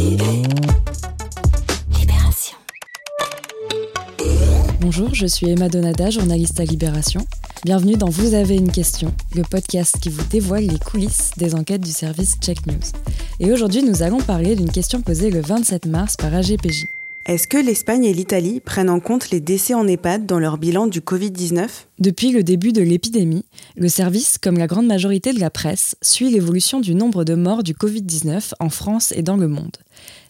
Libération. Bonjour, je suis Emma Donada, journaliste à Libération. Bienvenue dans Vous avez une question, le podcast qui vous dévoile les coulisses des enquêtes du service Check News. Et aujourd'hui, nous allons parler d'une question posée le 27 mars par AGPJ. Est-ce que l'Espagne et l'Italie prennent en compte les décès en EHPAD dans leur bilan du Covid-19 Depuis le début de l'épidémie, le service, comme la grande majorité de la presse, suit l'évolution du nombre de morts du Covid-19 en France et dans le monde.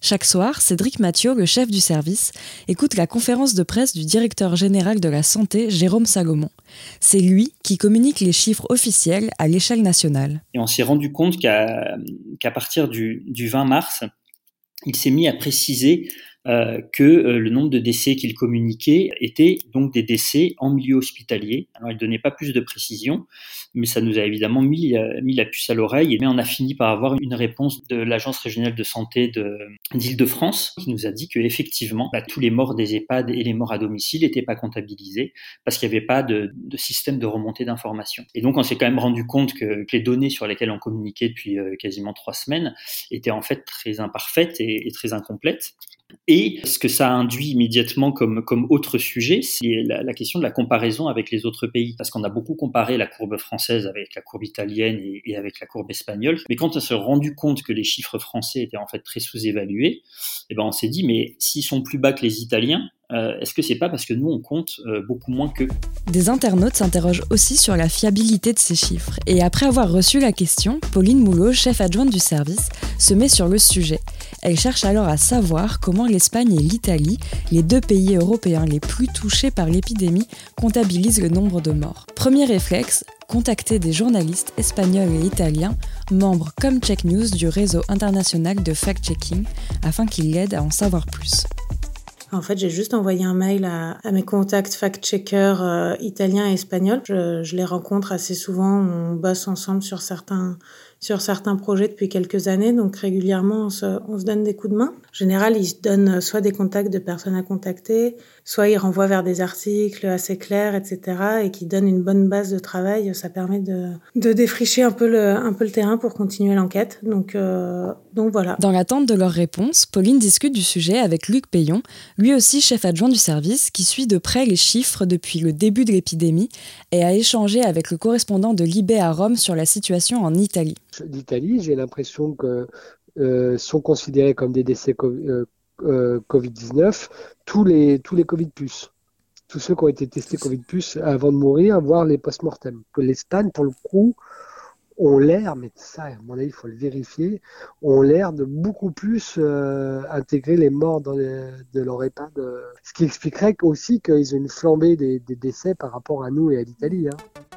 Chaque soir, Cédric Mathieu, le chef du service, écoute la conférence de presse du directeur général de la santé, Jérôme Salomon. C'est lui qui communique les chiffres officiels à l'échelle nationale. Et on s'est rendu compte qu'à partir du, du 20 mars, il s'est mis à préciser euh, que euh, le nombre de décès qu'il communiquait était donc des décès en milieu hospitalier. Alors il donnait pas plus de précision, mais ça nous a évidemment mis, euh, mis la puce à l'oreille. Mais on a fini par avoir une réponse de l'Agence régionale de santé d'Île-de-France qui nous a dit que effectivement bah, tous les morts des EHPAD et les morts à domicile n'étaient pas comptabilisés parce qu'il n'y avait pas de, de, système de remontée d'informations. Et donc on s'est quand même rendu compte que, que, les données sur lesquelles on communiquait depuis quasiment trois semaines étaient en fait très imparfaites et, et très incomplètes. Et ce que ça induit immédiatement comme, comme autre sujet, c'est la, question de la comparaison avec les autres pays. Parce qu'on a beaucoup comparé la courbe française avec la courbe italienne et, et avec la courbe espagnole. Mais quand on s'est rendu compte que les chiffres français étaient en fait très sous-évalués, eh ben on s'est dit, mais s'ils sont plus bas que les Italiens, euh, est-ce que c'est pas parce que nous on compte euh, beaucoup moins qu'eux? Des internautes s'interrogent aussi sur la fiabilité de ces chiffres. Et après avoir reçu la question, Pauline Moulot, chef adjointe du service, se met sur le sujet. Elle cherche alors à savoir comment l'Espagne et l'Italie, les deux pays européens les plus touchés par l'épidémie, comptabilisent le nombre de morts. Premier réflexe, contacter des journalistes espagnols et italiens, membres comme Check News du réseau international de fact-checking, afin qu'ils l'aident à en savoir plus. En fait, j'ai juste envoyé un mail à, mes contacts fact-checkers euh, italiens et espagnols. Je, les rencontre assez souvent, on bosse ensemble sur certains, sur certains projets depuis quelques années, donc régulièrement on se, on se donne des coups de main. En général, ils donnent soit des contacts de personnes à contacter, soit ils renvoient vers des articles assez clairs, etc., et qui donnent une bonne base de travail. Ça permet de, de défricher un peu le, un peu le terrain pour continuer l'enquête. Donc, euh, donc voilà. Dans l'attente de leurs réponses, Pauline discute du sujet avec Luc Payon, lui aussi chef adjoint du service, qui suit de près les chiffres depuis le début de l'épidémie et a échangé avec le correspondant de Libé à Rome sur la situation en Italie. L'Italie, j'ai l'impression que euh, sont considérés comme des décès euh, euh, Covid-19 tous les, tous les Covid plus. Tous ceux qui ont été testés Covid plus avant de mourir, voire les post-mortem. Que l'Espagne, pour le coup, ont l'air, mais ça, à mon avis, il faut le vérifier, ont l'air de beaucoup plus euh, intégrer les morts dans les, de leur EHPAD. Euh, ce qui expliquerait aussi qu'ils ont une flambée des, des, décès par rapport à nous et à l'Italie. Hein.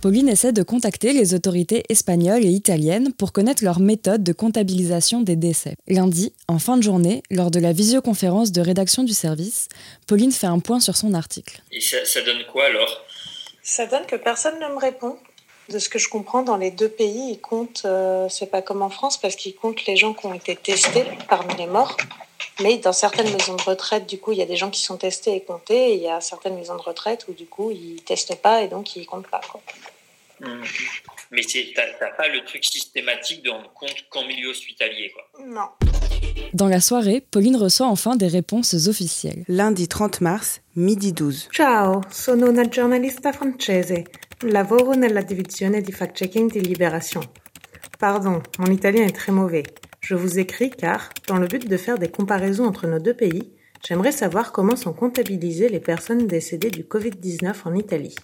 Pauline essaie de contacter les autorités espagnoles et italiennes pour connaître leur méthode de comptabilisation des décès. Lundi, en fin de journée, lors de la visioconférence de rédaction du service, Pauline fait un point sur son article. Et ça, ça donne quoi alors? Ça donne que personne ne me répond. De ce que je comprends, dans les deux pays, ils comptent, euh, c'est pas comme en France, parce qu'ils comptent les gens qui ont été testés parmi les morts. Mais dans certaines maisons de retraite, du coup, il y a des gens qui sont testés et comptés, et il y a certaines maisons de retraite où, du coup, ils testent pas et donc ils comptent pas. Quoi. Mmh. Mais t'as pas le truc systématique de rendre compte qu'en milieu hospitalier, quoi. Non. Dans la soirée, Pauline reçoit enfin des réponses officielles. Lundi 30 mars, midi 12. Ciao, sono una giornalista francese. Lavoro nella divisione di fact-checking di Libération. Pardon, mon italien est très mauvais. Je vous écris car, dans le but de faire des comparaisons entre nos deux pays, j'aimerais savoir comment sont comptabilisées les personnes décédées du Covid-19 en Italie.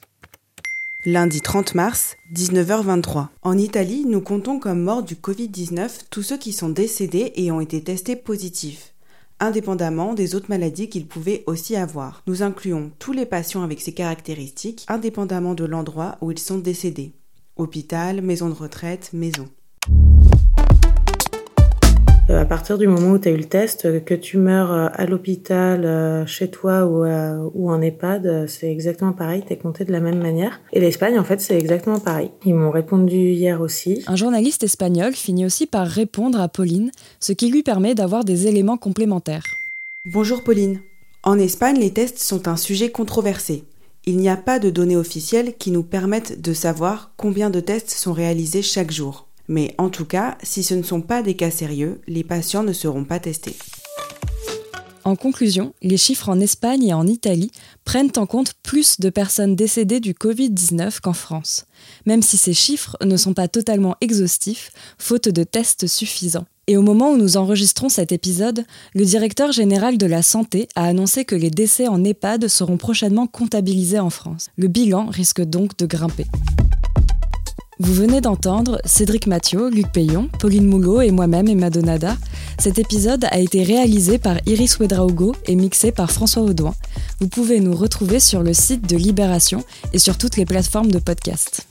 Lundi 30 mars, 19h23. En Italie, nous comptons comme morts du Covid-19 tous ceux qui sont décédés et ont été testés positifs, indépendamment des autres maladies qu'ils pouvaient aussi avoir. Nous incluons tous les patients avec ces caractéristiques, indépendamment de l'endroit où ils sont décédés. Hôpital, maison de retraite, maison. Euh, à partir du moment où tu as eu le test, euh, que tu meurs euh, à l'hôpital, chez toi ou, ou en EHPAD, c'est exactement pareil, tu es compté de la même manière. Et l'Espagne, en fait, c'est exactement pareil. Ils m'ont répondu hier aussi. Un journaliste espagnol finit aussi par répondre à Pauline, ce qui lui permet d'avoir des éléments complémentaires. Bonjour Pauline. En Espagne, les tests sont un sujet controversé. Il n'y a pas de données officielles qui nous permettent de savoir combien de tests sont réalisés chaque jour. Mais en tout cas, si ce ne sont pas des cas sérieux, les patients ne seront pas testés. En conclusion, les chiffres en Espagne et en Italie prennent en compte plus de personnes décédées du Covid-19 qu'en France, même si ces chiffres ne sont pas totalement exhaustifs, faute de tests suffisants. Et au moment où nous enregistrons cet épisode, le directeur général de la santé a annoncé que les décès en EHPAD seront prochainement comptabilisés en France. Le bilan risque donc de grimper. Vous venez d'entendre Cédric Mathieu, Luc Payon, Pauline Moulot et moi-même Emma Donada. Cet épisode a été réalisé par Iris Wedraogo et mixé par François Audouin. Vous pouvez nous retrouver sur le site de Libération et sur toutes les plateformes de podcast.